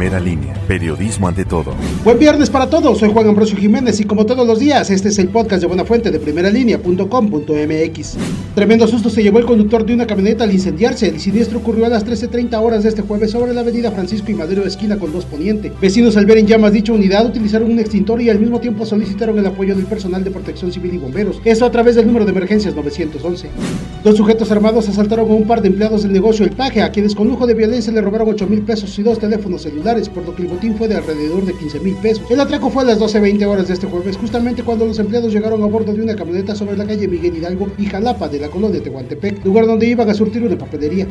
Primera línea, periodismo ante todo. Buen viernes para todos, soy Juan Ambrosio Jiménez y como todos los días, este es el podcast de Buena Fuente de primeralínea.com.mx. Tremendo susto se llevó el conductor de una camioneta al incendiarse. El siniestro ocurrió a las 13.30 horas de este jueves sobre la avenida Francisco y Madero esquina con 2 Poniente. Vecinos al ver en llamas dicha unidad utilizaron un extintor y al mismo tiempo solicitaron el apoyo del personal de protección civil y bomberos. Esto a través del número de emergencias 911. Dos sujetos armados asaltaron a un par de empleados del negocio El Paje, a quienes con lujo de violencia le robaron 8 mil pesos y dos teléfonos celulares, por lo que el botín fue de alrededor de 15 mil pesos. El atraco fue a las 12.20 horas de este jueves, justamente cuando los empleados llegaron a bordo de una camioneta sobre la calle Miguel Hidalgo y Jalapa de la colonia Tehuantepec, lugar donde iban a surtir una papelería.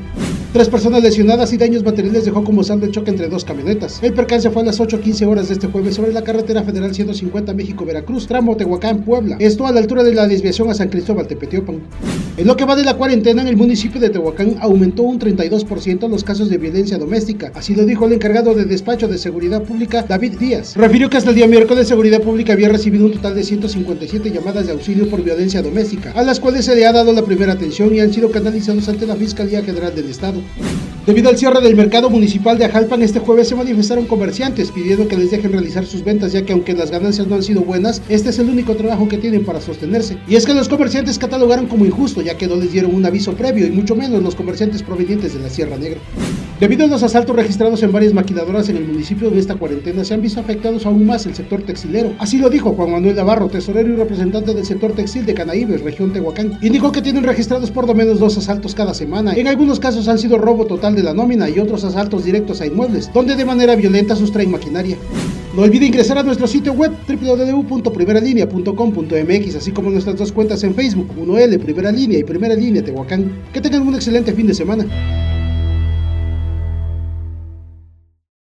Tres personas lesionadas y daños materiales dejó como saldo el choque entre dos camionetas. El percance fue a las 8.15 horas de este jueves sobre la carretera federal 150 México-Veracruz, tramo Tehuacán, Puebla. Esto a la altura de la desviación a San Cristóbal Tepetiopan. En lo que va de la cuarentena, en el municipio de Tehuacán aumentó un 32% los casos de violencia doméstica. Así lo dijo el encargado de despacho de seguridad pública, David Díaz. Refirió que hasta el día miércoles Seguridad Pública había recibido un total de 157 llamadas de auxilio por violencia doméstica, a las cuales se le ha dado la primera atención y han sido canalizados ante la Fiscalía General del Estado. Debido al cierre del mercado municipal de Ajalpan, este jueves se manifestaron comerciantes pidiendo que les dejen realizar sus ventas, ya que aunque las ganancias no han sido buenas, este es el único trabajo que tienen para sostenerse. Y es que los comerciantes catalogaron como injusto, ya que no les dieron un aviso previo, y mucho menos los comerciantes provenientes de la Sierra Negra. Debido a los asaltos registrados en varias maquiladoras en el municipio de esta cuarentena, se han visto afectados aún más el sector textilero. Así lo dijo Juan Manuel Navarro, tesorero y representante del sector textil de Canaíbes, región Tehuacán. Indicó que tienen registrados por lo menos dos asaltos cada semana. En algunos casos han sido robo total de la nómina y otros asaltos directos a inmuebles, donde de manera violenta sustraen maquinaria. No olvide ingresar a nuestro sitio web www.primeralinea.com.mx, así como nuestras dos cuentas en Facebook, 1L Primera Línea y Primera Línea Tehuacán. Que tengan un excelente fin de semana.